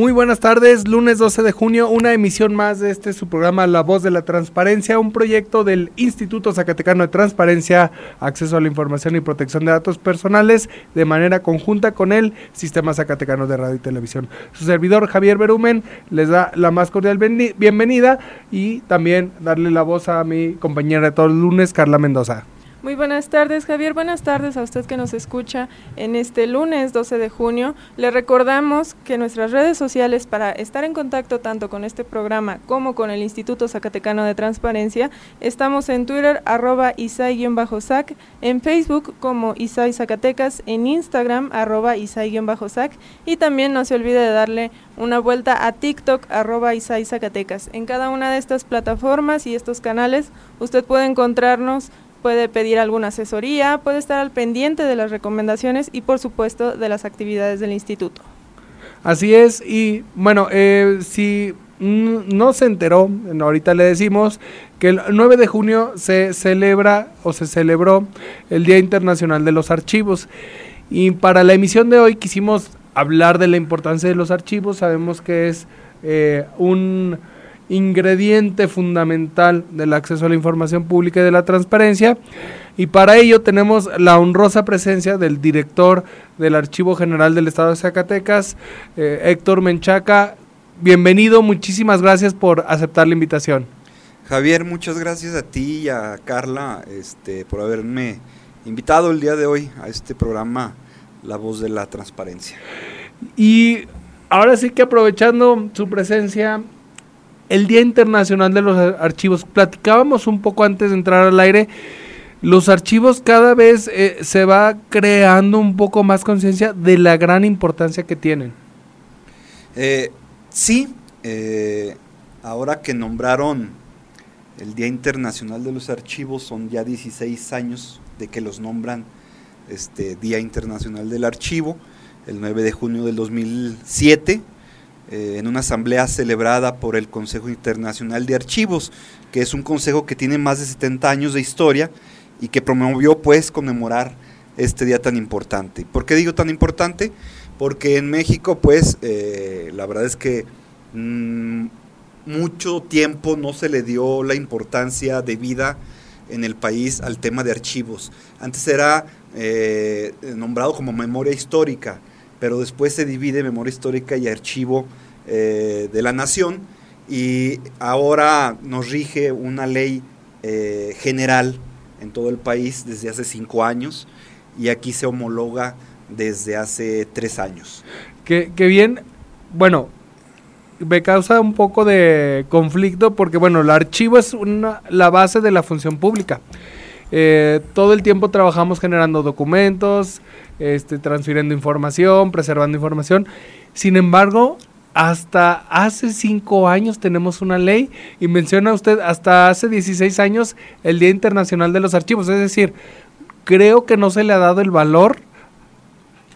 Muy buenas tardes, lunes 12 de junio, una emisión más de este su programa La Voz de la Transparencia, un proyecto del Instituto Zacatecano de Transparencia, Acceso a la Información y Protección de Datos Personales, de manera conjunta con el Sistema Zacatecano de Radio y Televisión. Su servidor Javier Berumen les da la más cordial bienvenida y también darle la voz a mi compañera de todos los lunes, Carla Mendoza. Muy buenas tardes, Javier. Buenas tardes a usted que nos escucha en este lunes 12 de junio. Le recordamos que nuestras redes sociales para estar en contacto tanto con este programa como con el Instituto Zacatecano de Transparencia, estamos en Twitter arroba isai-sac, en Facebook como Isai Zacatecas, en Instagram arroba isai-sac y también no se olvide de darle una vuelta a TikTok arroba Isai Zacatecas. En cada una de estas plataformas y estos canales usted puede encontrarnos puede pedir alguna asesoría, puede estar al pendiente de las recomendaciones y por supuesto de las actividades del instituto. Así es, y bueno, eh, si no se enteró, ahorita le decimos que el 9 de junio se celebra o se celebró el Día Internacional de los Archivos. Y para la emisión de hoy quisimos hablar de la importancia de los archivos. Sabemos que es eh, un ingrediente fundamental del acceso a la información pública y de la transparencia. Y para ello tenemos la honrosa presencia del director del Archivo General del Estado de Zacatecas, eh, Héctor Menchaca. Bienvenido, muchísimas gracias por aceptar la invitación. Javier, muchas gracias a ti y a Carla este, por haberme invitado el día de hoy a este programa La Voz de la Transparencia. Y ahora sí que aprovechando su presencia, el Día Internacional de los Archivos. Platicábamos un poco antes de entrar al aire. Los archivos cada vez eh, se va creando un poco más conciencia de la gran importancia que tienen. Eh, sí, eh, ahora que nombraron el Día Internacional de los Archivos, son ya 16 años de que los nombran este Día Internacional del Archivo, el 9 de junio del 2007 eh, en una asamblea celebrada por el Consejo Internacional de Archivos, que es un consejo que tiene más de 70 años de historia y que promovió pues conmemorar este día tan importante. ¿Por qué digo tan importante? Porque en México pues eh, la verdad es que mm, mucho tiempo no se le dio la importancia debida en el país al tema de archivos. Antes era eh, nombrado como memoria histórica, pero después se divide memoria histórica y archivo eh, de la nación y ahora nos rige una ley eh, general en todo el país desde hace cinco años y aquí se homologa desde hace tres años. Que, bien, bueno, me causa un poco de conflicto porque, bueno, el archivo es una, la base de la función pública. Eh, todo el tiempo trabajamos generando documentos, este, transfiriendo información, preservando información. Sin embargo, hasta hace cinco años tenemos una ley y menciona usted hasta hace 16 años el Día Internacional de los Archivos. Es decir, creo que no se le ha dado el valor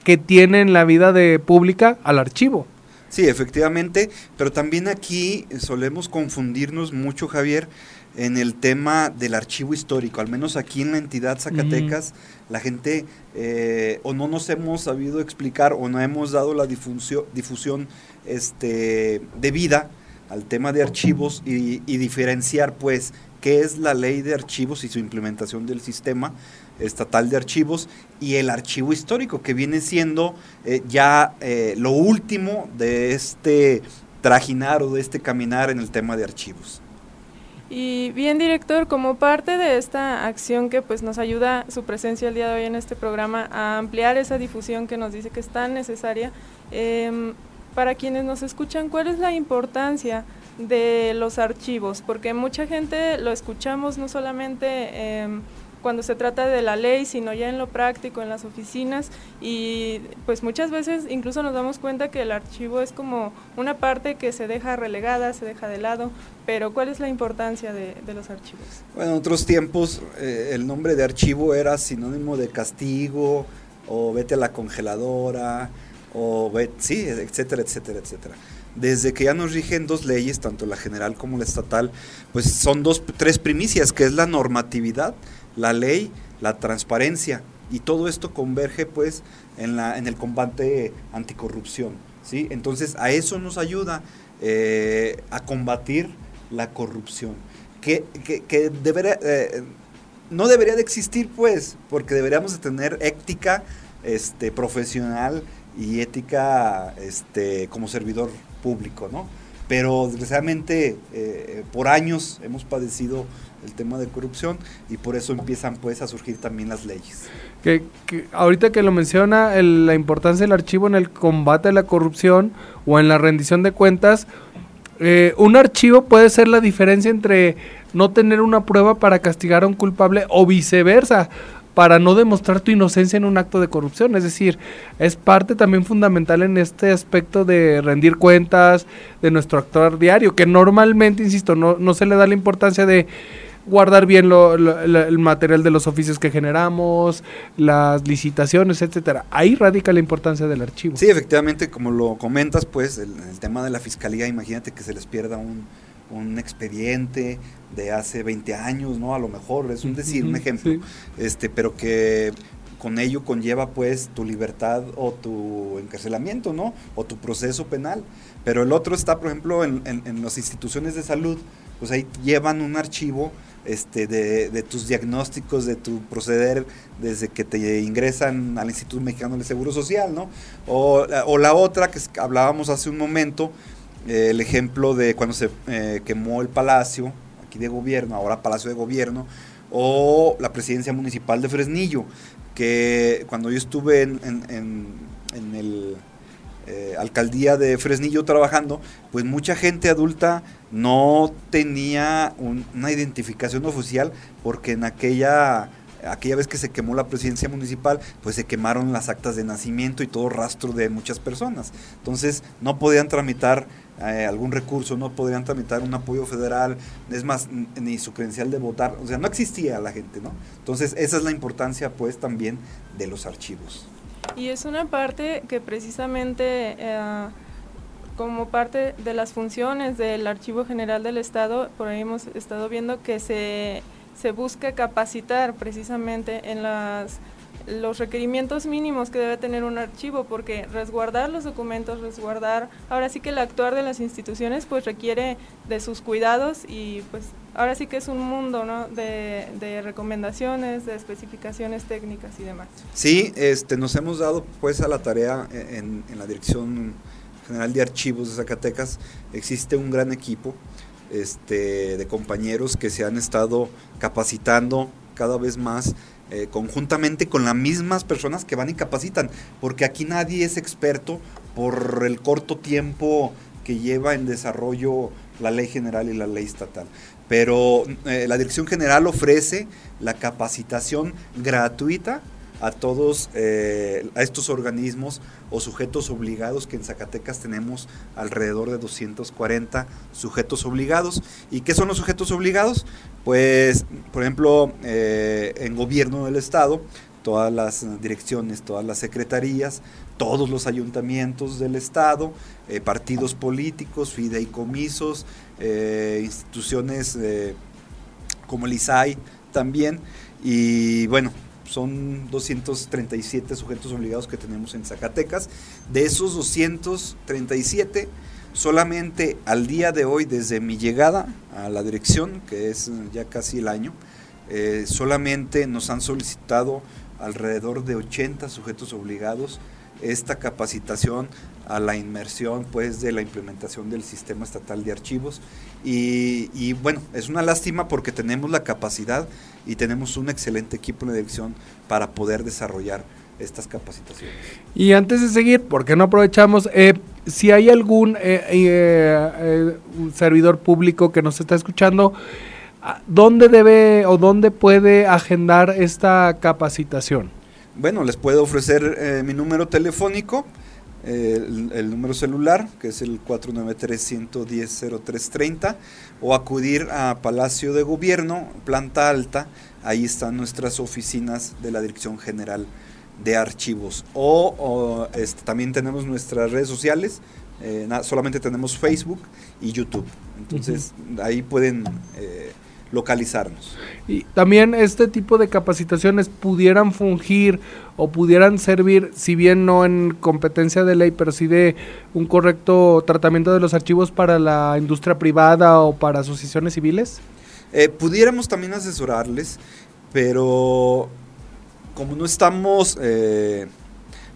que tiene en la vida de pública al archivo. Sí, efectivamente, pero también aquí solemos confundirnos mucho, Javier, en el tema del archivo histórico, al menos aquí en la entidad Zacatecas, la gente eh, o no nos hemos sabido explicar o no hemos dado la difusión, difusión este, debida al tema de archivos y, diferenciar pues qué es la ley de archivos y su implementación del sistema estatal de archivos y el archivo histórico que viene siendo eh, ya eh, lo último de este trajinar o de este caminar en el tema de archivos. Y bien, director, como parte de esta acción que pues nos ayuda su presencia el día de hoy en este programa a ampliar esa difusión que nos dice que es tan necesaria, em, para quienes nos escuchan, ¿cuál es la importancia de los archivos? Porque mucha gente lo escuchamos no solamente em, cuando se trata de la ley, sino ya en lo práctico, en las oficinas y pues muchas veces incluso nos damos cuenta que el archivo es como una parte que se deja relegada, se deja de lado, pero ¿cuál es la importancia de, los archivos? Bueno, en otros tiempos eh, el nombre de archivo era sinónimo de castigo o vete a la congeladora o sí, etcétera, etcétera, etcétera desde que ya nos rigen dos leyes, tanto la general como la estatal, pues son dos, tres primicias, que es la normatividad, la ley, la transparencia, y todo esto converge pues en, la, en el combate anticorrupción, ¿sí? Entonces a eso nos ayuda eh, a combatir la corrupción, que, que, debería, eh, no debería de existir pues, porque deberíamos de tener ética este, profesional y ética este, como servidor público, ¿no? Pero desgraciadamente eh, por años hemos padecido el tema de corrupción y por eso empiezan pues a surgir también las leyes. Que, ahorita que lo menciona, la importancia del archivo en el combate a la corrupción o en la rendición de cuentas, eh, un archivo puede ser la diferencia entre no tener una prueba para castigar a un culpable o viceversa para no demostrar tu inocencia en un acto de corrupción. Es decir, es parte también fundamental en este aspecto de rendir cuentas, de nuestro actuar diario, que normalmente, insisto, no, no se le da la importancia de guardar bien el material de los oficios que generamos, las licitaciones, etcétera. Ahí radica la importancia del archivo. Sí, efectivamente, como lo comentas, pues el tema de la fiscalía, imagínate que se les pierda un, un expediente de hace 20 años, ¿no? A lo mejor, es un decir, un ejemplo, este, pero que con ello conlleva pues tu libertad o tu encarcelamiento, ¿no? O tu proceso penal. Pero el otro está, por ejemplo, en, en, las instituciones de salud, pues ahí llevan un archivo este, de, de, tus diagnósticos, de tu proceder desde que te ingresan al Instituto Mexicano del Seguro Social, ¿no? O, o la otra que hablábamos hace un momento, eh, el ejemplo de cuando se eh, quemó el palacio, aquí de gobierno, ahora Palacio de Gobierno, o la presidencia municipal de Fresnillo, que cuando yo estuve en, en, el eh, alcaldía de Fresnillo trabajando, pues mucha gente adulta no tenía una identificación oficial porque en aquella aquella vez que se quemó la presidencia municipal, pues se quemaron las actas de nacimiento y todo rastro de muchas personas. Entonces no podían tramitar eh, algún recurso, no podrían tramitar un apoyo federal, es más, ni su credencial de votar, o sea, no existía la gente, ¿no? Entonces, esa es la importancia, pues, también de los archivos. Y es una parte que precisamente, eh, como parte de las funciones del Archivo General del Estado, por ahí hemos estado viendo que se, se busca capacitar precisamente en las los requerimientos mínimos que debe tener un archivo, porque resguardar los documentos, resguardar, ahora sí que el actuar de las instituciones pues requiere de sus cuidados y pues ahora sí que es un mundo ¿no? de, de recomendaciones, de especificaciones técnicas y demás. Sí, este, nos hemos dado pues a la tarea en, en la Dirección General de Archivos de Zacatecas, existe un gran equipo este, de compañeros que se han estado capacitando cada vez más eh, conjuntamente con las mismas personas que van y capacitan, porque aquí nadie es experto por el corto tiempo que lleva en desarrollo la ley general y la ley estatal. Pero eh, la Dirección General ofrece la capacitación gratuita a todos eh, a estos organismos o sujetos obligados que en Zacatecas tenemos alrededor de 240 sujetos obligados. ¿Y qué son los sujetos obligados? Pues, por ejemplo, eh, en gobierno del Estado, todas las direcciones, todas las secretarías, todos los ayuntamientos del Estado, eh, partidos políticos, fideicomisos, instituciones como el ISAI también. Y bueno, son 237 sujetos obligados que tenemos en Zacatecas. De esos 237, solamente al día de hoy, desde mi llegada a la dirección, que es ya casi el año, eh, solamente nos han solicitado alrededor de 80 sujetos obligados esta capacitación a la inmersión pues de la implementación del sistema estatal de archivos y, y, bueno es una lástima porque tenemos la capacidad y tenemos un excelente equipo de dirección para poder desarrollar estas capacitaciones. Y antes de seguir, ¿por qué no aprovechamos? Eh, si hay algún eh, eh, servidor público que nos está escuchando, ¿dónde debe o dónde puede agendar esta capacitación? Bueno, les puedo ofrecer eh, mi número telefónico, el, el, número celular, que es el 493-110-0330, o acudir a Palacio de Gobierno, planta alta, ahí están nuestras oficinas de la Dirección General de Archivos. O, este, también tenemos nuestras redes sociales, eh, solamente tenemos Facebook y YouTube. Entonces ahí pueden eh, localizarnos. Y también este tipo de capacitaciones pudieran fungir o pudieran servir, si bien no en competencia de ley, pero sí de un correcto tratamiento de los archivos para la industria privada o para asociaciones civiles. Eh, pudiéramos también asesorarles, pero como no estamos, eh,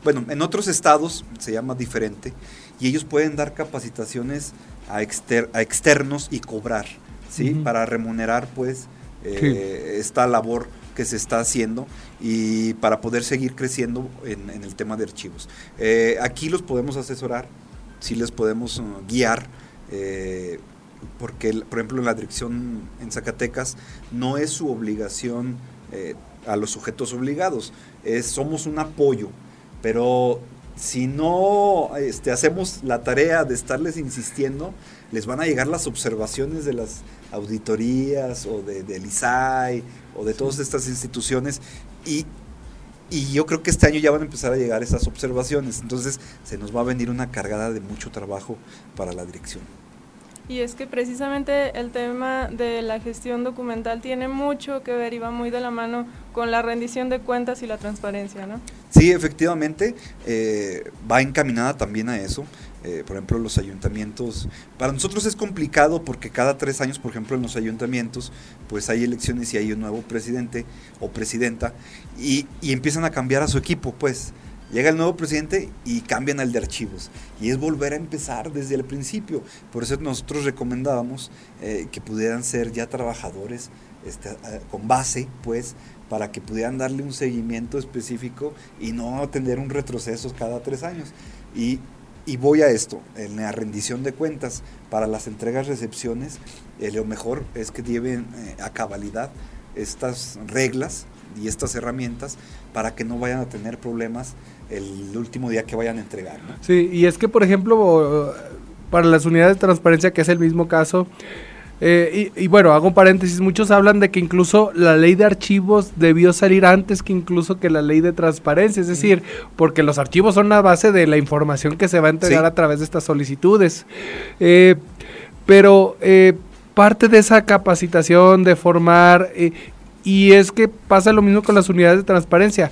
bueno, en otros estados se llama diferente y ellos pueden dar capacitaciones a, externos y cobrar, ¿sí? Para remunerar, pues, eh, esta labor que se está haciendo y para poder seguir creciendo en, el tema de archivos. Eh, aquí los podemos asesorar, sí les podemos uh, guiar, porque, por ejemplo, en la dirección en Zacatecas no es su obligación a los sujetos obligados. Es, somos un apoyo, pero si no este, hacemos la tarea de estarles insistiendo, les van a llegar las observaciones de las auditorías o de, del ISAI o de todas estas instituciones y, y yo creo que este año ya van a empezar a llegar esas observaciones. Entonces se nos va a venir una cargada de mucho trabajo para la dirección. Y es que precisamente el tema de la gestión documental tiene mucho que ver y va muy de la mano con la rendición de cuentas y la transparencia, ¿no? Sí, efectivamente, eh, va encaminada también a eso. Eh, por ejemplo, los ayuntamientos, para nosotros es complicado porque cada tres años, por ejemplo, en los ayuntamientos, pues hay elecciones y hay un nuevo presidente o presidenta y, empiezan a cambiar a su equipo, pues. Llega el nuevo presidente y cambian el de archivos. Y es volver a empezar desde el principio. Por eso nosotros recomendábamos eh, que pudieran ser ya trabajadores este, con base, pues, para que pudieran darle un seguimiento específico y no tener un retroceso cada tres años. Y, voy a esto, en la rendición de cuentas para las entregas-recepciones, eh, lo mejor es que lleven eh, a cabalidad estas reglas y estas herramientas para que no vayan a tener problemas el último día que vayan a entregar. Sí, y es que, por ejemplo, para las unidades de transparencia, que es el mismo caso, eh, y, bueno, hago un paréntesis, muchos hablan de que incluso la ley de archivos debió salir antes que incluso que la ley de transparencia, es decir, porque los archivos son la base de la información que se va a entregar a través de estas solicitudes. Eh, pero eh, parte de esa capacitación, de formar, y es que pasa lo mismo con las unidades de transparencia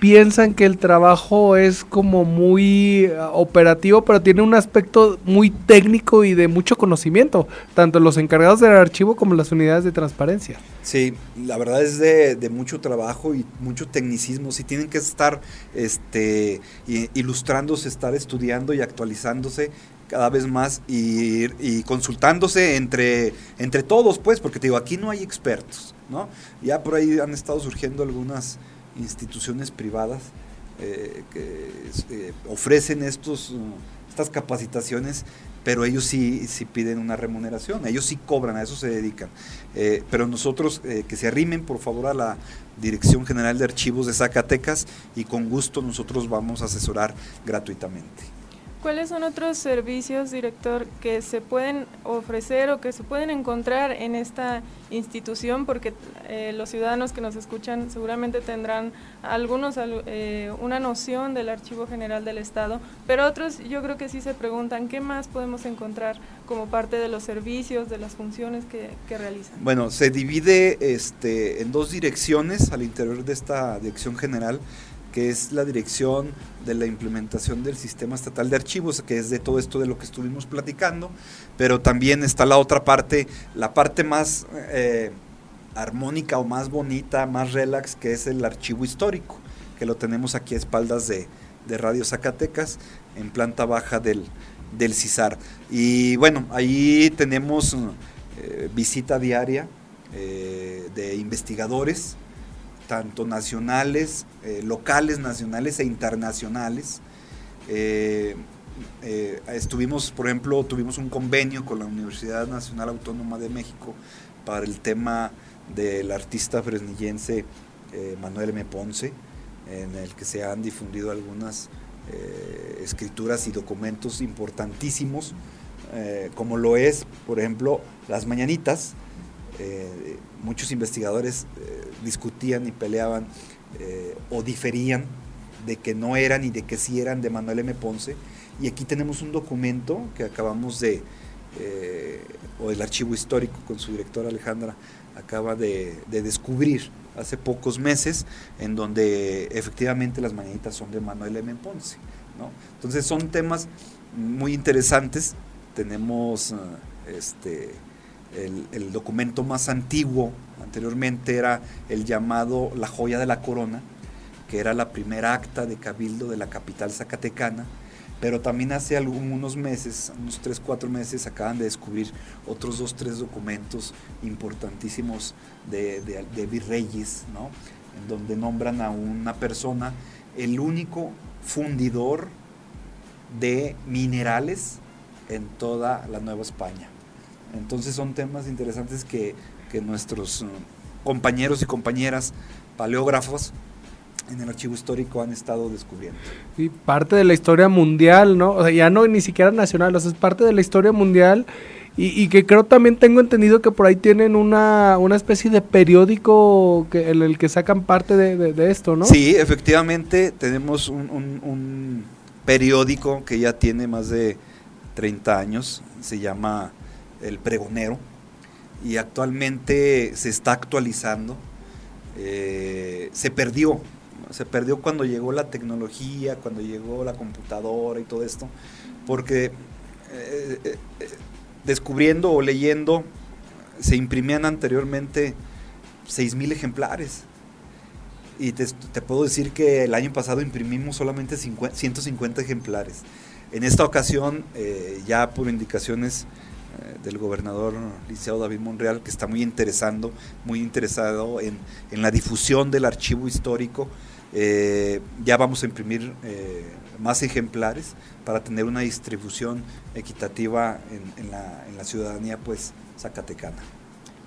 piensan que el trabajo es como muy eh, operativo, pero tiene un aspecto muy técnico y de mucho conocimiento, tanto los encargados del archivo como las unidades de transparencia. Sí, la verdad es de, mucho trabajo y mucho tecnicismo. Si tienen que estar este, ilustrándose, estar estudiando y actualizándose cada vez más y, y, consultándose entre, entre todos, pues, porque te digo, aquí no hay expertos, ¿no? Ya por ahí han estado surgiendo algunas instituciones privadas eh, que eh, ofrecen estos, estas capacitaciones, pero ellos sí, sí piden una remuneración, ellos sí cobran, a eso se dedican. Eh, pero nosotros que se arrimen por favor a la Dirección General de Archivos de Zacatecas y con gusto nosotros vamos a asesorar gratuitamente. ¿Cuáles son otros servicios, director, que se pueden ofrecer o que se pueden encontrar en esta institución? Porque eh, los ciudadanos que nos escuchan seguramente tendrán algunos eh, una noción del Archivo General del Estado, pero otros yo creo que sí se preguntan qué más podemos encontrar como parte de los servicios, de las funciones que, que realizan. Bueno, se divide este, en dos direcciones al interior de esta dirección general que es la dirección de la implementación del sistema estatal de archivos, que es de todo esto de lo que estuvimos platicando, pero también está la otra parte, la parte más eh, armónica o más bonita, más relax, que es el archivo histórico, que lo tenemos aquí a espaldas de, Radio Zacatecas, en planta baja del, del CISAR. Y bueno, ahí tenemos eh, visita diaria eh, de investigadores, tanto nacionales, eh, locales, nacionales e internacionales. Eh, eh, estuvimos, por ejemplo, tuvimos un convenio con la Universidad Nacional Autónoma de México para el tema del artista fresnillense Manuel M. Ponce, en el que se han difundido algunas escrituras y documentos importantísimos, como lo es, por ejemplo, las mañanitas. muchos investigadores discutían y peleaban o diferían de que no eran y de que sí eran de Manuel M. Ponce. Y aquí tenemos un documento que acabamos de, o el archivo histórico con su directora Alejandra acaba de, descubrir hace pocos meses, en donde efectivamente las mañanitas son de Manuel M. Ponce. Entonces son temas muy interesantes. Tenemos eh, este, el, documento más antiguo, anteriormente era el llamado La joya de la corona, que era la primera acta de cabildo de la capital zacatecana, pero también hace algunos meses, unos 3, 4 meses, acaban de descubrir otros dos, tres documentos importantísimos de, virreyes, ¿no? en donde nombran a una persona el único fundidor de minerales en toda la Nueva España. Entonces son temas interesantes que, que nuestros uh, compañeros y compañeras paleógrafos en el archivo histórico han estado descubriendo. Y parte de la historia mundial, ¿no? O sea, ya no ni siquiera nacional, o sea, es parte de la historia mundial y, que creo también tengo entendido que por ahí tienen una, una especie de periódico que, en el que sacan parte de, esto, ¿no? Sí, efectivamente tenemos un, un, periódico que ya tiene más de 30 años, se llama El Pregonero y actualmente se está actualizando. Eh, se perdió se perdió cuando llegó la tecnología, cuando llegó la computadora y todo esto, porque eh, eh, descubriendo o leyendo se imprimían anteriormente 6.000 ejemplares. Y te, puedo decir que el año pasado imprimimos solamente 150 ejemplares. En esta ocasión, ya por indicaciones del gobernador licenciado David Monreal, que está muy interesando, muy interesado en, en la difusión del archivo histórico, eh, ya vamos a imprimir eh, más ejemplares para tener una distribución equitativa en, la, ciudadanía pues zacatecana.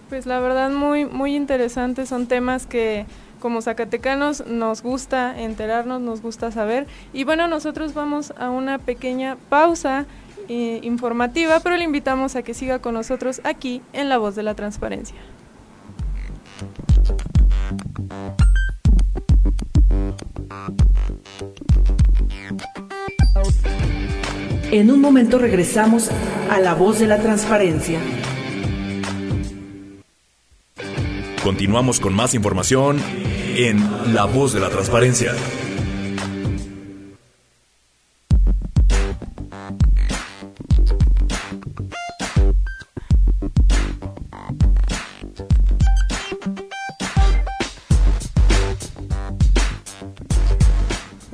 Pues la verdad muy, muy interesantes, son temas que como zacatecanos nos gusta enterarnos, nos gusta saber. Y bueno, nosotros vamos a una pequeña pausa eh, informativa, pero le invitamos a que siga con nosotros aquí en La Voz de la Transparencia. En un momento regresamos a la voz de la transparencia. Continuamos con más información en La voz de la transparencia.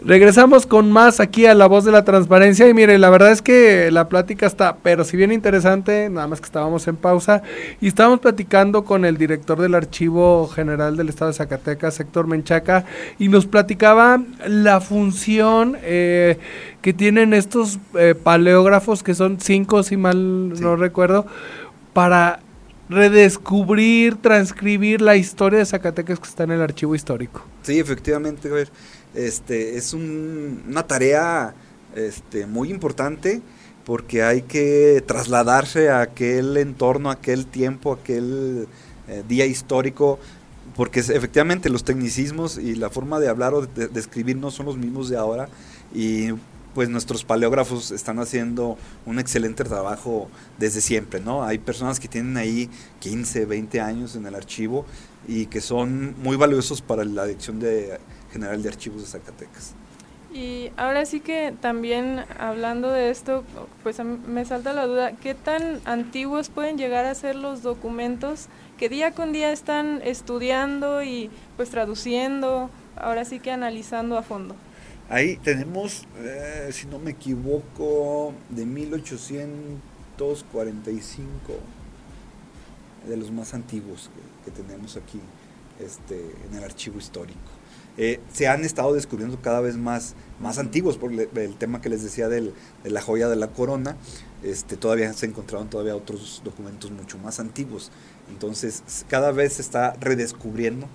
Regresamos con más aquí a La Voz de la Transparencia y mire, la verdad es que la plática está, pero si bien interesante, nada más que estábamos en pausa y estábamos platicando con el director del Archivo General del Estado de Zacatecas, Héctor Menchaca, y nos platicaba la función eh, que tienen estos eh, paleógrafos, que son cinco, si mal no recuerdo, para redescubrir, transcribir la historia de Zacatecas que está en el archivo histórico. Sí, efectivamente, a ver este, es una tarea este, muy importante porque hay que trasladarse a aquel entorno, a aquel tiempo, a aquel eh, día histórico, porque efectivamente los tecnicismos y la forma de hablar o de, escribir no son los mismos de ahora y pues nuestros paleógrafos están haciendo un excelente trabajo desde siempre, ¿no? Hay personas que tienen ahí 15, 20 años en el archivo y que son muy valiosos para la dirección de General de Archivos de Zacatecas. Y ahora sí que también hablando de esto, pues me salta la duda, ¿qué tan antiguos pueden llegar a ser los documentos que día con día están estudiando y pues traduciendo, ahora sí que analizando a fondo? Ahí tenemos, eh, si no me equivoco, de 1845, de los más antiguos que, tenemos aquí este, en el archivo histórico. Eh, se han estado descubriendo cada vez más, más antiguos, por el tema que les decía del, de la joya de la corona, este, todavía se encontraron todavía otros documentos mucho más antiguos. Entonces, cada vez se está redescubriendo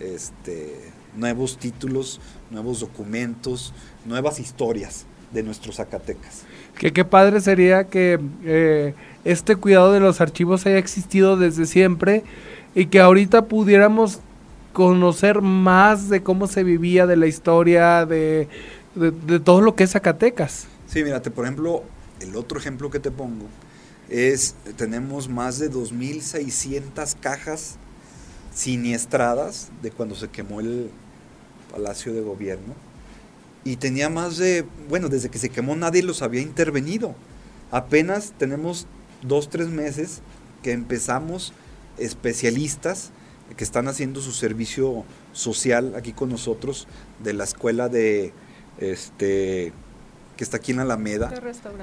este, nuevos títulos, nuevos documentos, nuevas historias de nuestros Zacatecas. Que qué padre sería que eh, este cuidado de los archivos haya existido desde siempre y que ahorita pudiéramos conocer más de cómo se vivía, de la historia, de, de, todo lo que es Zacatecas. Sí, mírate, por ejemplo, el otro ejemplo que te pongo es, tenemos más de 2.600 cajas siniestradas de cuando se quemó el Palacio de Gobierno. Y tenía más de, bueno, desde que se quemó nadie los había intervenido. Apenas tenemos dos, tres meses que empezamos especialistas que están haciendo su servicio social aquí con nosotros de la escuela de este que está aquí en Alameda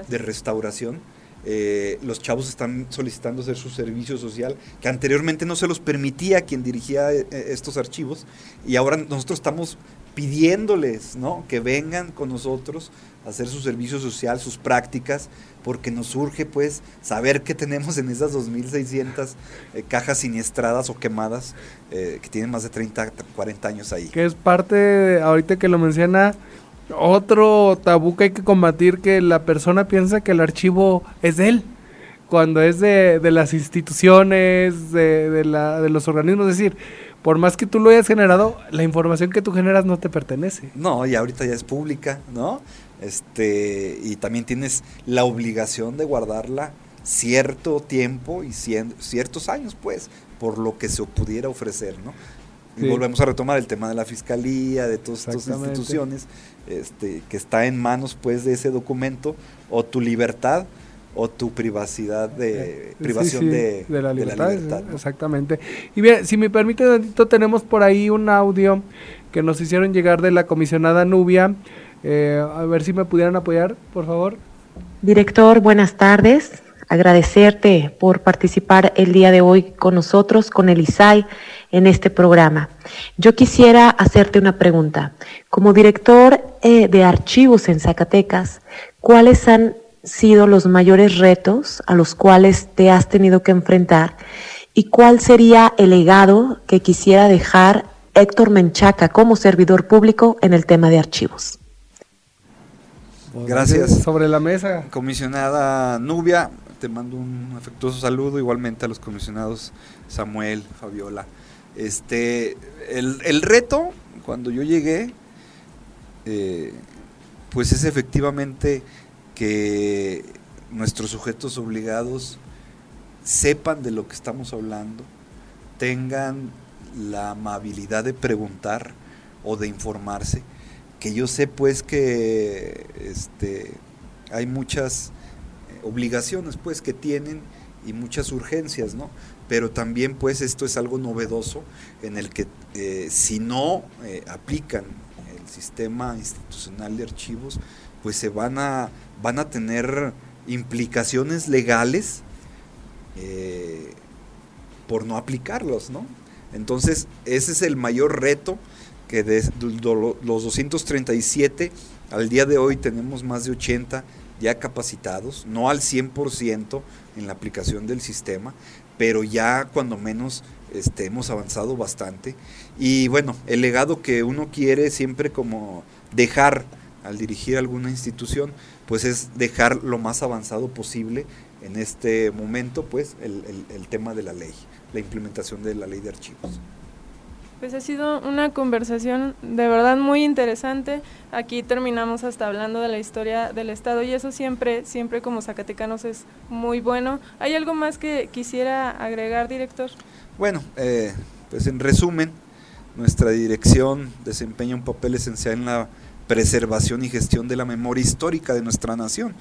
de restauración, eh, los chavos están solicitando hacer su servicio social que anteriormente no se los permitía quien dirigía eh, estos archivos y ahora nosotros estamos pidiéndoles ¿no? que vengan con nosotros a hacer su servicio social, sus prácticas, porque nos surge pues saber qué tenemos en esas 2.600 eh, cajas siniestradas o quemadas eh, que tienen más de 30, 40 años ahí. Que es parte, ahorita que lo menciona, otro tabú que hay que combatir, que la persona piensa que el archivo es de él cuando es de, de las instituciones, de, de, la, de los organismos, es decir, por más que tú lo hayas generado, la información que tú generas no te pertenece. No, y ahorita ya es pública, ¿no? Este, y también tienes la obligación de guardarla cierto tiempo y ciertos años, pues, por lo que se pudiera ofrecer, ¿no? Y volvemos a retomar el tema de la fiscalía, de todas estas instituciones, este, que está en manos, pues, de ese documento, o tu libertad o tu privacidad de privación De, la libertad. Exactamente. Y bien, si me permite, tenemos por ahí un audio que nos hicieron llegar de la comisionada Nubia. Eh, a ver si me pudieran apoyar, por favor. Director, buenas tardes. Agradecerte por participar el día de hoy con nosotros, con el ISAI, en este programa. Yo quisiera hacerte una pregunta. Como director eh, de archivos en Zacatecas, ¿cuáles han sido los mayores retos a los cuales te has tenido que enfrentar y cuál sería el legado que quisiera dejar Héctor Menchaca como servidor público en el tema de archivos. Gracias. Sobre la mesa. Comisionada Nubia, te mando un afectuoso saludo, igualmente a los comisionados Samuel, Fabiola. Este, el, reto, cuando yo llegué, eh, pues es efectivamente que nuestros sujetos obligados sepan de lo que estamos hablando, tengan la amabilidad de preguntar o de informarse, que yo sé pues que este, hay muchas eh, obligaciones pues que tienen y muchas urgencias, ¿no? Pero también pues esto es algo novedoso en el que eh, si no eh, aplican el sistema institucional de archivos, pues se van a van a tener implicaciones legales eh, por no aplicarlos, ¿no? Entonces, ese es el mayor reto que de los 237 al día de hoy tenemos más de 80 ya capacitados, no al 100% en la aplicación del sistema, pero ya cuando menos este, hemos avanzado bastante. Y bueno, el legado que uno quiere siempre como dejar al dirigir alguna institución, pues es dejar lo más avanzado posible en este momento, pues el, tema de la ley, la implementación de la ley de archivos. Pues ha sido una conversación de verdad muy interesante. Aquí terminamos hasta hablando de la historia del Estado y eso siempre, siempre como zacatecanos es muy bueno. ¿Hay algo más que quisiera agregar, director? Bueno, eh, pues en resumen, nuestra dirección desempeña un papel esencial en la preservación y gestión de la memoria histórica de nuestra nación.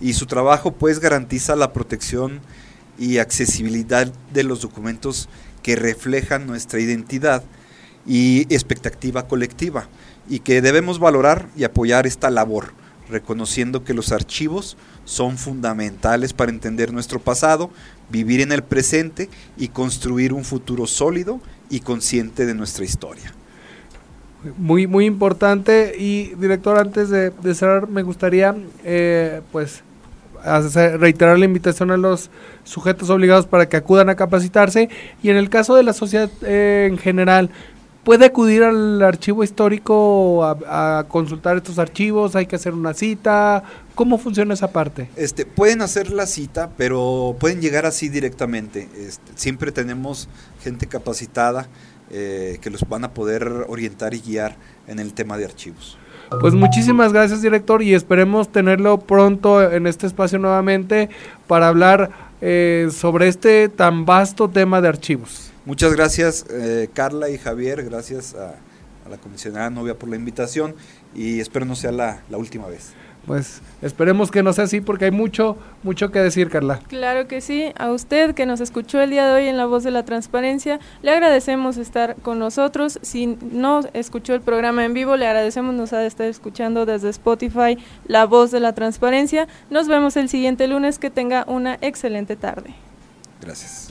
Y su trabajo pues garantiza la protección y accesibilidad de los documentos que reflejan nuestra identidad y expectativa colectiva y que debemos valorar y apoyar esta labor, reconociendo que los archivos son fundamentales para entender nuestro pasado, vivir en el presente y construir un futuro sólido y consciente de nuestra historia. Muy, muy importante. Y director, antes de, cerrar, me gustaría eh, pues reiterar la invitación a los sujetos obligados para que acudan a capacitarse. Y en el caso de la sociedad eh, en general, puede acudir al archivo histórico a, consultar estos archivos, hay que hacer una cita, ¿cómo funciona esa parte? Este, pueden hacer la cita, pero pueden llegar así directamente. Este, siempre tenemos gente capacitada eh, que los van a poder orientar y guiar en el tema de archivos. Pues muchísimas gracias, director, y esperemos tenerlo pronto en este espacio nuevamente para hablar eh, sobre este tan vasto tema de archivos. Muchas gracias, eh, Carla y Javier, gracias a, la comisionada novia por la invitación y espero no sea la última vez pues esperemos que no sea así porque hay mucho, mucho que decir, Carla. Claro que sí. A usted que nos escuchó el día de hoy en La Voz de la Transparencia, le agradecemos estar con nosotros. Si no escuchó el programa en vivo, le agradecemos nos ha de estar escuchando desde Spotify La Voz de la Transparencia. Nos vemos el siguiente lunes. Que tenga una excelente tarde. Gracias.